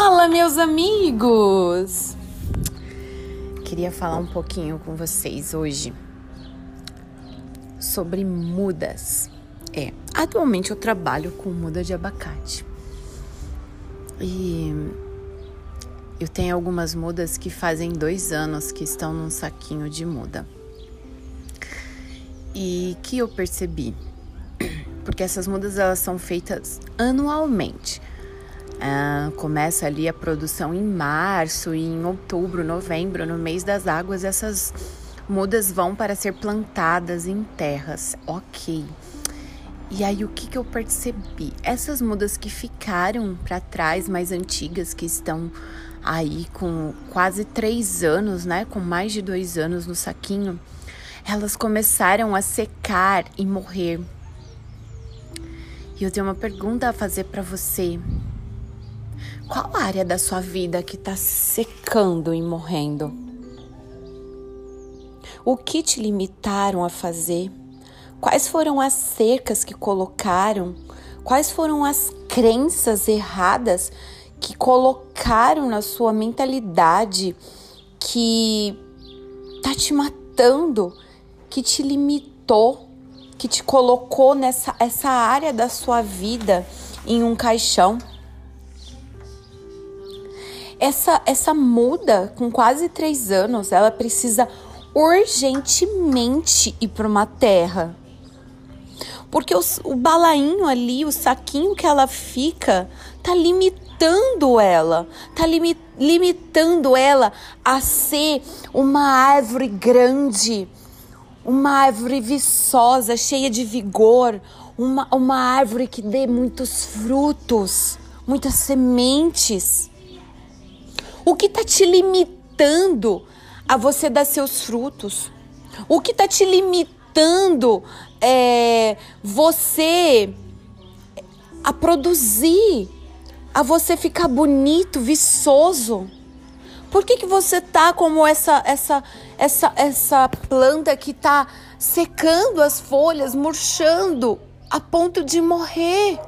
Fala, meus amigos! Queria falar um pouquinho com vocês hoje sobre mudas. É, atualmente eu trabalho com muda de abacate. E eu tenho algumas mudas que fazem dois anos que estão num saquinho de muda. E que eu percebi, porque essas mudas elas são feitas anualmente. Ah, começa ali a produção em março e em outubro, novembro, no mês das águas, essas mudas vão para ser plantadas em terras. Ok. E aí o que, que eu percebi? Essas mudas que ficaram para trás, mais antigas, que estão aí com quase três anos, né? Com mais de dois anos no saquinho, elas começaram a secar e morrer. E eu tenho uma pergunta a fazer para você. Qual área da sua vida que está secando e morrendo? O que te limitaram a fazer? Quais foram as cercas que colocaram? Quais foram as crenças erradas que colocaram na sua mentalidade que tá te matando, que te limitou, que te colocou nessa essa área da sua vida em um caixão? Essa, essa muda, com quase três anos, ela precisa urgentemente ir para uma terra. Porque o, o balainho ali, o saquinho que ela fica, tá limitando ela, tá limi, limitando ela a ser uma árvore grande, uma árvore viçosa, cheia de vigor, uma, uma árvore que dê muitos frutos, muitas sementes. O que está te limitando a você dar seus frutos? O que está te limitando é, você a produzir, a você ficar bonito, viçoso? Por que, que você tá como essa essa essa essa planta que tá secando as folhas, murchando a ponto de morrer?